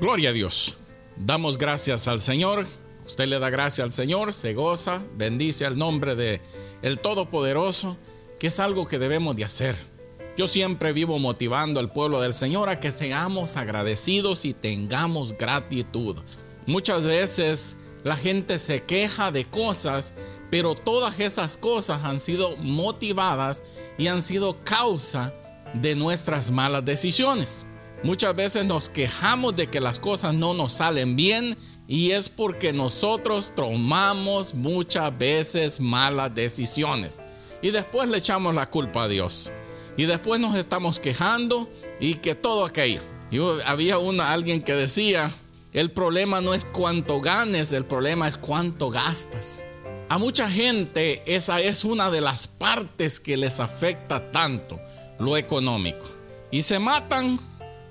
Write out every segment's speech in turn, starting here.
Gloria a Dios. Damos gracias al Señor. Usted le da gracias al Señor, se goza, bendice al nombre de el Todopoderoso, que es algo que debemos de hacer. Yo siempre vivo motivando al pueblo del Señor a que seamos agradecidos y tengamos gratitud. Muchas veces la gente se queja de cosas, pero todas esas cosas han sido motivadas y han sido causa de nuestras malas decisiones. Muchas veces nos quejamos de que las cosas no nos salen bien y es porque nosotros tomamos muchas veces malas decisiones y después le echamos la culpa a Dios. Y después nos estamos quejando y que todo aquello. Y había una, alguien que decía, el problema no es cuánto ganes, el problema es cuánto gastas. A mucha gente esa es una de las partes que les afecta tanto, lo económico. Y se matan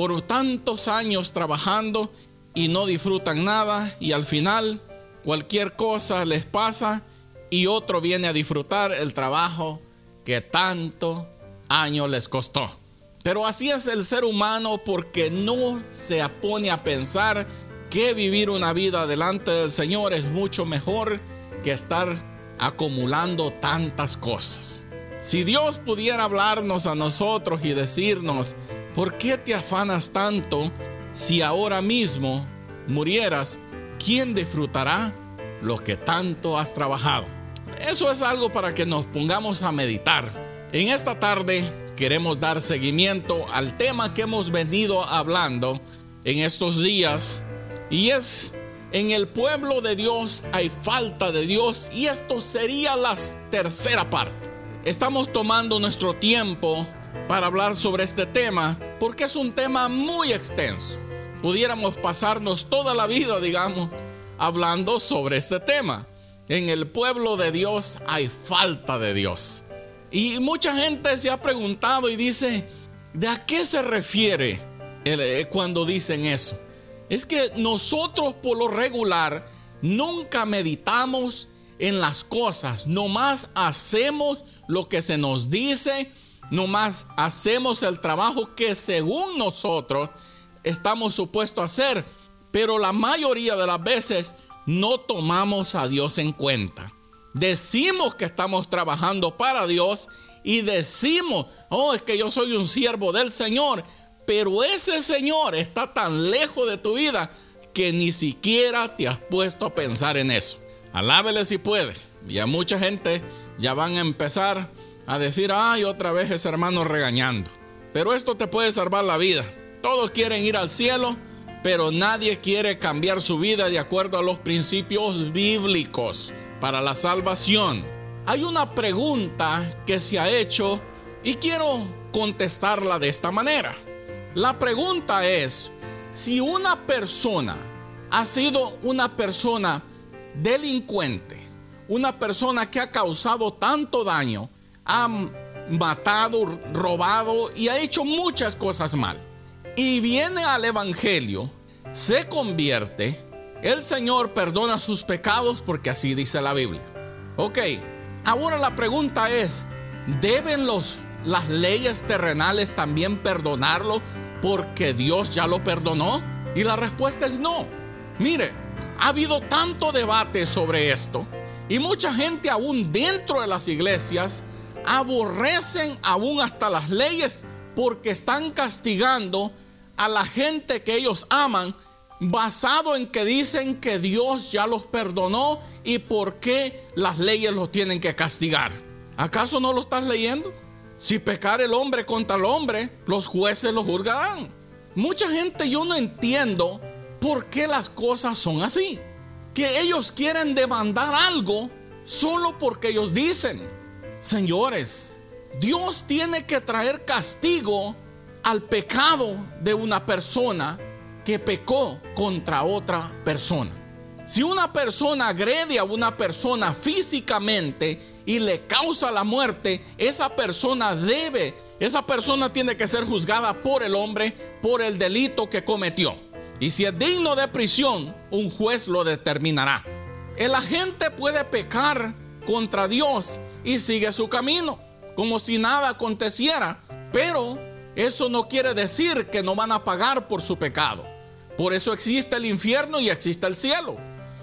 por tantos años trabajando y no disfrutan nada y al final cualquier cosa les pasa y otro viene a disfrutar el trabajo que tanto año les costó. Pero así es el ser humano porque no se pone a pensar que vivir una vida delante del Señor es mucho mejor que estar acumulando tantas cosas. Si Dios pudiera hablarnos a nosotros y decirnos, ¿por qué te afanas tanto si ahora mismo murieras? ¿Quién disfrutará lo que tanto has trabajado? Eso es algo para que nos pongamos a meditar. En esta tarde queremos dar seguimiento al tema que hemos venido hablando en estos días y es en el pueblo de Dios hay falta de Dios y esto sería la tercera parte. Estamos tomando nuestro tiempo para hablar sobre este tema porque es un tema muy extenso. Pudiéramos pasarnos toda la vida, digamos, hablando sobre este tema. En el pueblo de Dios hay falta de Dios. Y mucha gente se ha preguntado y dice, ¿de a qué se refiere eh, cuando dicen eso? Es que nosotros por lo regular nunca meditamos en las cosas, nomás hacemos lo que se nos dice, nomás hacemos el trabajo que según nosotros estamos supuestos a hacer, pero la mayoría de las veces no tomamos a Dios en cuenta. Decimos que estamos trabajando para Dios y decimos, oh, es que yo soy un siervo del Señor, pero ese Señor está tan lejos de tu vida que ni siquiera te has puesto a pensar en eso. Alábele si puede. Y a mucha gente ya van a empezar a decir, ay, otra vez ese hermano regañando. Pero esto te puede salvar la vida. Todos quieren ir al cielo, pero nadie quiere cambiar su vida de acuerdo a los principios bíblicos para la salvación. Hay una pregunta que se ha hecho y quiero contestarla de esta manera. La pregunta es, si una persona ha sido una persona delincuente, una persona que ha causado tanto daño, ha matado, robado y ha hecho muchas cosas mal. Y viene al Evangelio, se convierte, el Señor perdona sus pecados porque así dice la Biblia. Ok, ahora la pregunta es, ¿deben los, las leyes terrenales también perdonarlo porque Dios ya lo perdonó? Y la respuesta es no. Mire, ha habido tanto debate sobre esto y mucha gente aún dentro de las iglesias aborrecen aún hasta las leyes porque están castigando a la gente que ellos aman basado en que dicen que Dios ya los perdonó y por qué las leyes los tienen que castigar. ¿Acaso no lo estás leyendo? Si pecar el hombre contra el hombre, los jueces lo juzgarán. Mucha gente yo no entiendo por qué las cosas son así que ellos quieren demandar algo solo porque ellos dicen, señores, Dios tiene que traer castigo al pecado de una persona que pecó contra otra persona. Si una persona agrede a una persona físicamente y le causa la muerte, esa persona debe, esa persona tiene que ser juzgada por el hombre por el delito que cometió. Y si es digno de prisión, un juez lo determinará. El agente puede pecar contra Dios y sigue su camino, como si nada aconteciera. Pero eso no quiere decir que no van a pagar por su pecado. Por eso existe el infierno y existe el cielo.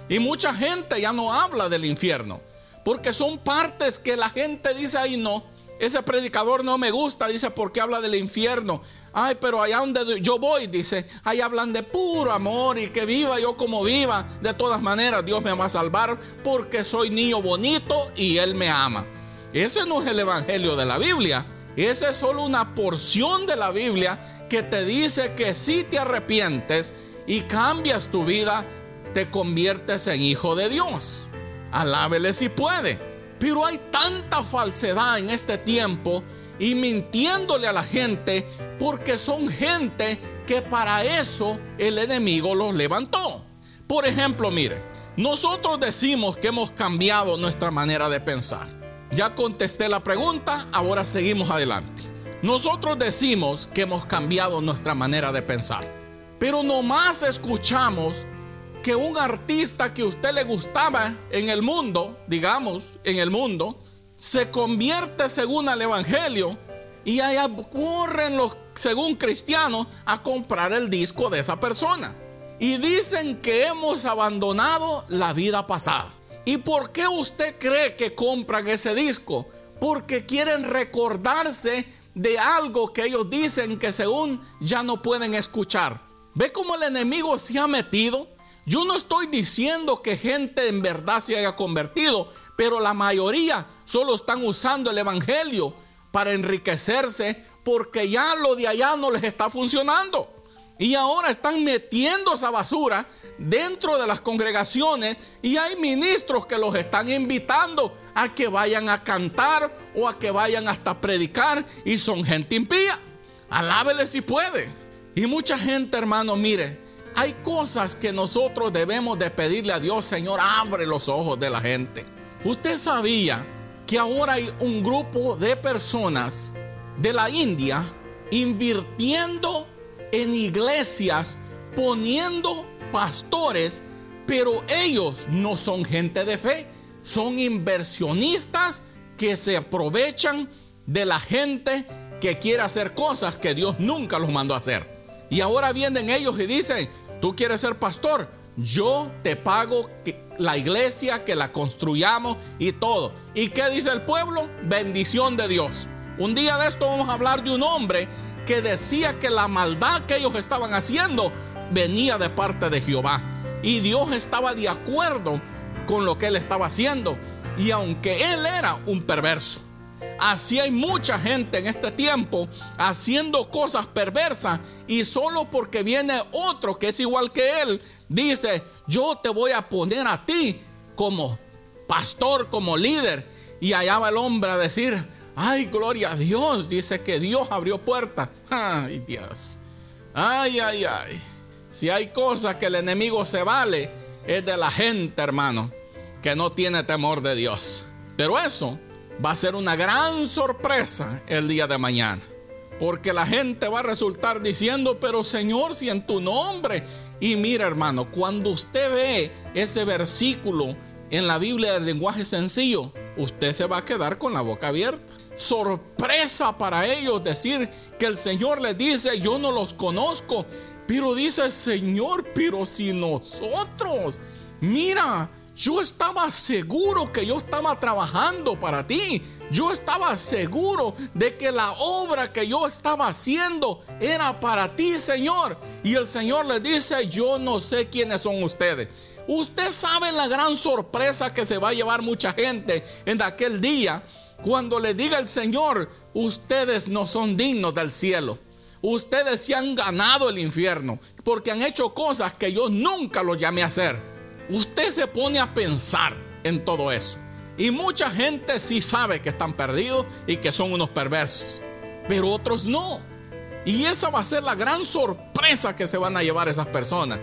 Y mucha gente ya no habla del infierno. Porque son partes que la gente dice, ahí no, ese predicador no me gusta, dice, porque habla del infierno. Ay, pero allá donde yo voy, dice, ahí hablan de puro amor y que viva yo como viva. De todas maneras, Dios me va a salvar porque soy niño bonito y Él me ama. Ese no es el evangelio de la Biblia. Esa es solo una porción de la Biblia que te dice que si te arrepientes y cambias tu vida, te conviertes en hijo de Dios. Alábele si puede. Pero hay tanta falsedad en este tiempo y mintiéndole a la gente porque son gente que para eso el enemigo los levantó. Por ejemplo, mire, nosotros decimos que hemos cambiado nuestra manera de pensar. Ya contesté la pregunta, ahora seguimos adelante. Nosotros decimos que hemos cambiado nuestra manera de pensar, pero nomás escuchamos que un artista que usted le gustaba en el mundo, digamos, en el mundo, se convierte según el Evangelio y allá corren los, según cristianos, a comprar el disco de esa persona. Y dicen que hemos abandonado la vida pasada. ¿Y por qué usted cree que compran ese disco? Porque quieren recordarse de algo que ellos dicen que según ya no pueden escuchar. ¿Ve cómo el enemigo se ha metido? Yo no estoy diciendo que gente en verdad se haya convertido, pero la mayoría solo están usando el Evangelio para enriquecerse porque ya lo de allá no les está funcionando. Y ahora están metiendo esa basura dentro de las congregaciones y hay ministros que los están invitando a que vayan a cantar o a que vayan hasta predicar y son gente impía. Alábele si puede. Y mucha gente, hermano, mire, hay cosas que nosotros debemos de pedirle a Dios, Señor, abre los ojos de la gente. Usted sabía que ahora hay un grupo de personas de la India invirtiendo en iglesias, poniendo pastores, pero ellos no son gente de fe, son inversionistas que se aprovechan de la gente que quiere hacer cosas que Dios nunca los mandó a hacer. Y ahora vienen ellos y dicen, Tú quieres ser pastor, yo te pago la iglesia, que la construyamos y todo. ¿Y qué dice el pueblo? Bendición de Dios. Un día de esto vamos a hablar de un hombre que decía que la maldad que ellos estaban haciendo venía de parte de Jehová. Y Dios estaba de acuerdo con lo que él estaba haciendo. Y aunque él era un perverso. Así hay mucha gente en este tiempo haciendo cosas perversas y solo porque viene otro que es igual que él, dice, yo te voy a poner a ti como pastor, como líder. Y allá va el hombre a decir, ay, gloria a Dios, dice que Dios abrió puertas. Ay, Dios. Ay, ay, ay. Si hay cosas que el enemigo se vale, es de la gente, hermano, que no tiene temor de Dios. Pero eso va a ser una gran sorpresa el día de mañana. Porque la gente va a resultar diciendo, pero Señor, si en tu nombre. Y mira hermano, cuando usted ve ese versículo en la Biblia del lenguaje sencillo, usted se va a quedar con la boca abierta. Sorpresa para ellos decir que el Señor les dice, yo no los conozco. Pero dice, Señor, pero si nosotros, mira, yo estaba seguro que yo estaba trabajando para ti. Yo estaba seguro de que la obra que yo estaba haciendo era para ti, Señor. Y el Señor le dice, yo no sé quiénes son ustedes. Usted sabe la gran sorpresa que se va a llevar mucha gente en aquel día cuando le diga el Señor, ustedes no son dignos del cielo. Ustedes se han ganado el infierno porque han hecho cosas que yo nunca los llamé a hacer usted se pone a pensar en todo eso. Y mucha gente sí sabe que están perdidos y que son unos perversos, pero otros no. Y esa va a ser la gran sorpresa que se van a llevar esas personas.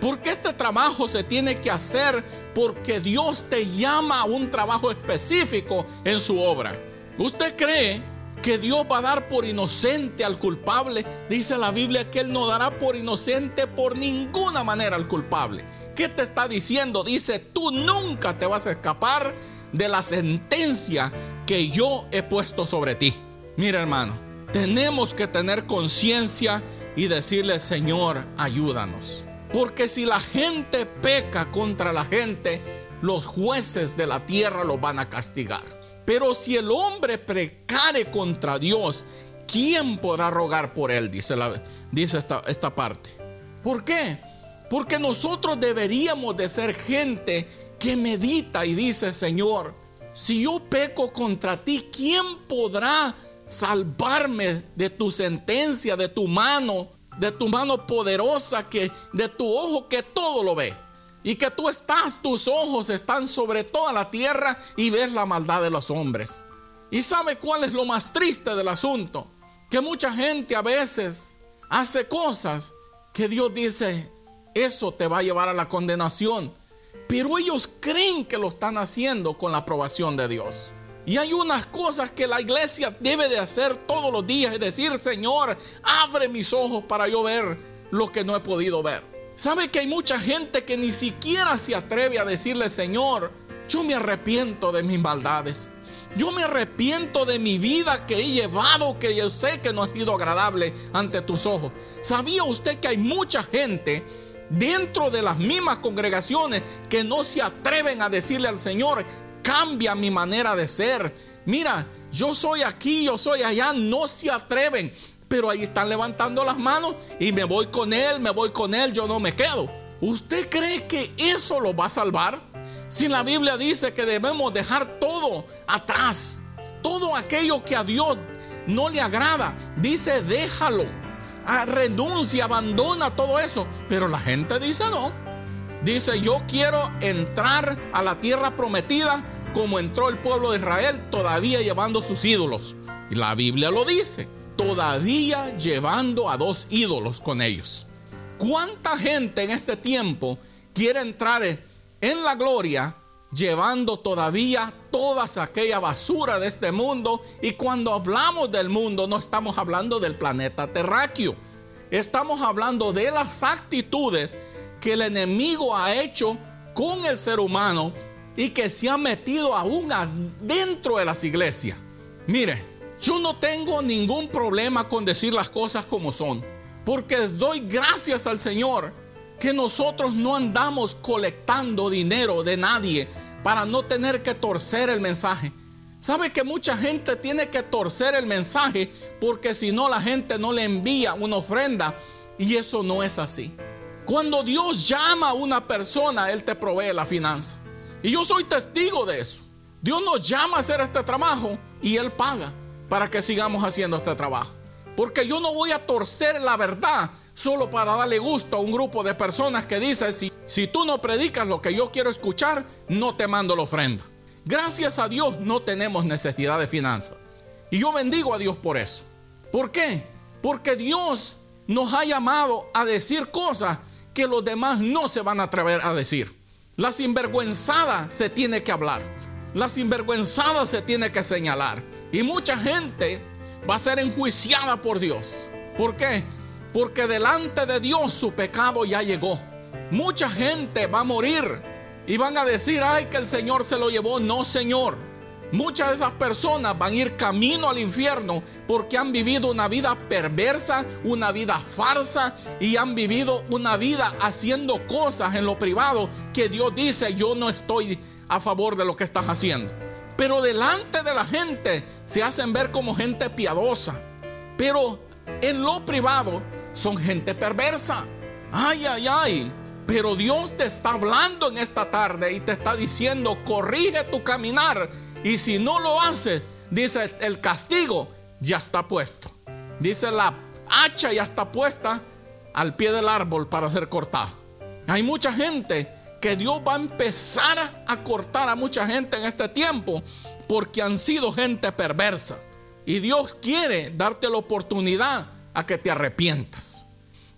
Porque este trabajo se tiene que hacer porque Dios te llama a un trabajo específico en su obra. ¿Usted cree que Dios va a dar por inocente al culpable? Dice la Biblia que Él no dará por inocente por ninguna manera al culpable. ¿Qué te está diciendo? Dice, tú nunca te vas a escapar de la sentencia que yo he puesto sobre ti. Mira hermano, tenemos que tener conciencia y decirle, Señor, ayúdanos. Porque si la gente peca contra la gente, los jueces de la tierra lo van a castigar. Pero si el hombre precare contra Dios, ¿quién podrá rogar por él? Dice, esta, esta parte. ¿Por qué? Porque nosotros deberíamos de ser gente que medita y dice, Señor, si yo peco contra ti, ¿quién podrá salvarme de tu sentencia, de tu mano, de tu mano poderosa, que de tu ojo que todo lo ve? Y que tú estás, tus ojos están sobre toda la tierra y ves la maldad de los hombres. ¿Y sabe cuál es lo más triste del asunto? Que mucha gente a veces hace cosas que Dios dice, eso te va a llevar a la condenación. Pero ellos creen que lo están haciendo con la aprobación de Dios. Y hay unas cosas que la iglesia debe de hacer todos los días. Es decir, Señor, abre mis ojos para yo ver lo que no he podido ver. ¿Sabe que hay mucha gente que ni siquiera se atreve a decirle, Señor, yo me arrepiento de mis maldades? Yo me arrepiento de mi vida que he llevado, que yo sé que no ha sido agradable ante tus ojos. ¿Sabía usted que hay mucha gente dentro de las mismas congregaciones que no se atreven a decirle al Señor, cambia mi manera de ser? Mira, yo soy aquí, yo soy allá, no se atreven pero ahí están levantando las manos y me voy con él, me voy con él, yo no me quedo. ¿Usted cree que eso lo va a salvar? Si la Biblia dice que debemos dejar todo atrás, todo aquello que a Dios no le agrada, dice déjalo, ah, renuncia, abandona todo eso. Pero la gente dice no. Dice yo quiero entrar a la tierra prometida como entró el pueblo de Israel todavía llevando sus ídolos. Y la Biblia lo dice todavía llevando a dos ídolos con ellos. ¿Cuánta gente en este tiempo quiere entrar en la gloria llevando todavía toda aquella basura de este mundo? Y cuando hablamos del mundo no estamos hablando del planeta terráqueo. Estamos hablando de las actitudes que el enemigo ha hecho con el ser humano y que se ha metido aún dentro de las iglesias. Mire, yo no tengo ningún problema con decir las cosas como son, porque doy gracias al Señor que nosotros no andamos colectando dinero de nadie para no tener que torcer el mensaje. ¿Sabe que mucha gente tiene que torcer el mensaje porque si no la gente no le envía una ofrenda y eso no es así? Cuando Dios llama a una persona, Él te provee la finanza. Y yo soy testigo de eso. Dios nos llama a hacer este trabajo y Él paga para que sigamos haciendo este trabajo. Porque yo no voy a torcer la verdad solo para darle gusto a un grupo de personas que dicen, si, si tú no predicas lo que yo quiero escuchar, no te mando la ofrenda. Gracias a Dios no tenemos necesidad de finanzas. Y yo bendigo a Dios por eso. ¿Por qué? Porque Dios nos ha llamado a decir cosas que los demás no se van a atrever a decir. La sinvergüenzada se tiene que hablar. La sinvergüenzada se tiene que señalar. Y mucha gente va a ser enjuiciada por Dios. ¿Por qué? Porque delante de Dios su pecado ya llegó. Mucha gente va a morir y van a decir, ay, que el Señor se lo llevó. No, Señor. Muchas de esas personas van a ir camino al infierno porque han vivido una vida perversa, una vida farsa y han vivido una vida haciendo cosas en lo privado que Dios dice, yo no estoy a favor de lo que estás haciendo. Pero delante de la gente se hacen ver como gente piadosa. Pero en lo privado son gente perversa. Ay, ay, ay. Pero Dios te está hablando en esta tarde y te está diciendo, corrige tu caminar. Y si no lo haces, dice el castigo ya está puesto. Dice la hacha ya está puesta al pie del árbol para ser cortada. Hay mucha gente que Dios va a empezar a cortar a mucha gente en este tiempo porque han sido gente perversa. Y Dios quiere darte la oportunidad a que te arrepientas.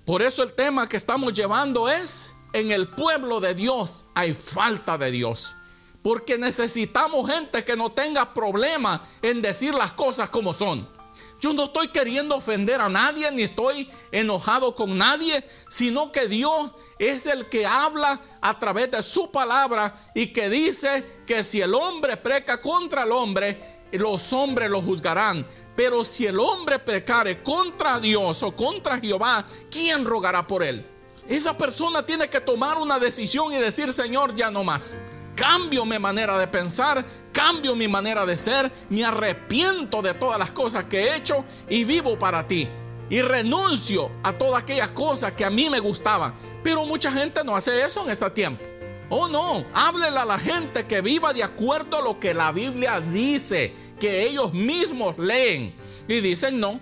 Por eso el tema que estamos llevando es, en el pueblo de Dios hay falta de Dios. Porque necesitamos gente que no tenga problema en decir las cosas como son. Yo no estoy queriendo ofender a nadie, ni estoy enojado con nadie, sino que Dios es el que habla a través de su palabra y que dice que si el hombre peca contra el hombre, los hombres lo juzgarán. Pero si el hombre pecare contra Dios o contra Jehová, ¿quién rogará por él? Esa persona tiene que tomar una decisión y decir, Señor, ya no más. Cambio mi manera de pensar, cambio mi manera de ser, me arrepiento de todas las cosas que he hecho y vivo para ti. Y renuncio a todas aquellas cosas que a mí me gustaban. Pero mucha gente no hace eso en este tiempo. Oh no, háblele a la gente que viva de acuerdo a lo que la Biblia dice, que ellos mismos leen. Y dicen no.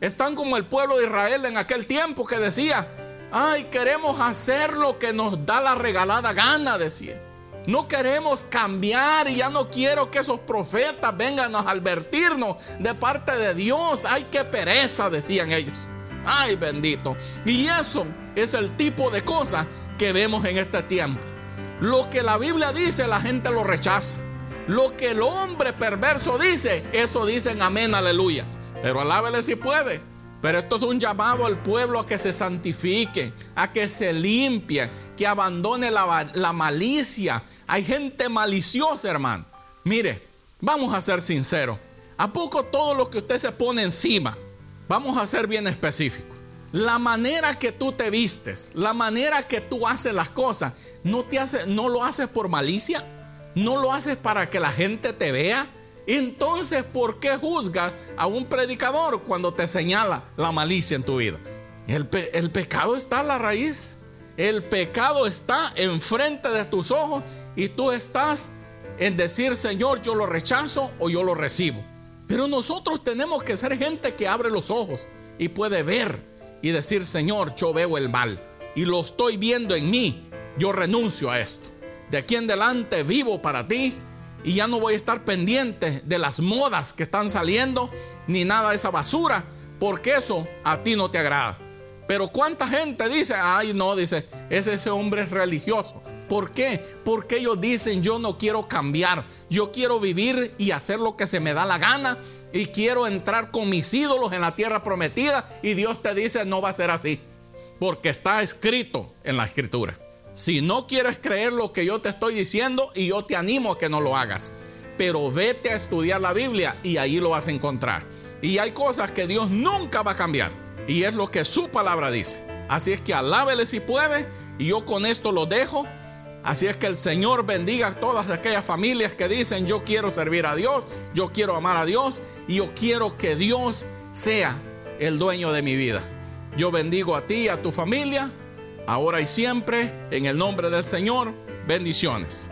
Están como el pueblo de Israel en aquel tiempo que decía, Ay, queremos hacer lo que nos da la regalada gana, decía. No queremos cambiar y ya no quiero que esos profetas vengan a advertirnos de parte de Dios. Ay, qué pereza, decían ellos. Ay, bendito. Y eso es el tipo de cosas que vemos en este tiempo. Lo que la Biblia dice, la gente lo rechaza. Lo que el hombre perverso dice, eso dicen amén, aleluya. Pero alábele si puede. Pero esto es un llamado al pueblo a que se santifique, a que se limpie, que abandone la, malicia. Hay gente maliciosa, hermano. Mire, vamos a ser sinceros. ¿A poco todo lo que usted se pone encima? Vamos a ser bien específicos. La manera que tú te vistes, la manera que tú haces las cosas, no, te hace, no lo haces por malicia, no lo haces para que la gente te vea, entonces, ¿por qué juzgas a un predicador cuando te señala la malicia en tu vida? El, pecado está a la raíz. El pecado está enfrente de tus ojos y tú estás en decir, Señor, yo lo rechazo o yo lo recibo. Pero nosotros tenemos que ser gente que abre los ojos y puede ver y decir, Señor, yo veo el mal y lo estoy viendo en mí. Yo renuncio a esto. De aquí en adelante vivo para ti y ya no voy a estar pendiente de las modas que están saliendo ni nada de esa basura, porque eso a ti no te agrada. Pero cuánta gente dice, ay no, dice, ese, hombre es religioso. ¿Por qué? Porque ellos dicen, yo no quiero cambiar, yo quiero vivir y hacer lo que se me da la gana y quiero entrar con mis ídolos en la tierra prometida y Dios te dice, no va a ser así, porque está escrito en la escritura. Si no quieres creer lo que yo te estoy diciendo, y yo te animo a que no lo hagas, pero vete a estudiar la Biblia y ahí lo vas a encontrar. Y hay cosas que Dios nunca va a cambiar, y es lo que su palabra dice. Así es que alábele si puede, y yo con esto lo dejo. Así es que el Señor bendiga a todas aquellas familias que dicen, yo quiero servir a Dios, yo quiero amar a Dios y yo quiero que Dios sea el dueño de mi vida. Yo bendigo a ti y a tu familia ahora y siempre, en el nombre del Señor, bendiciones.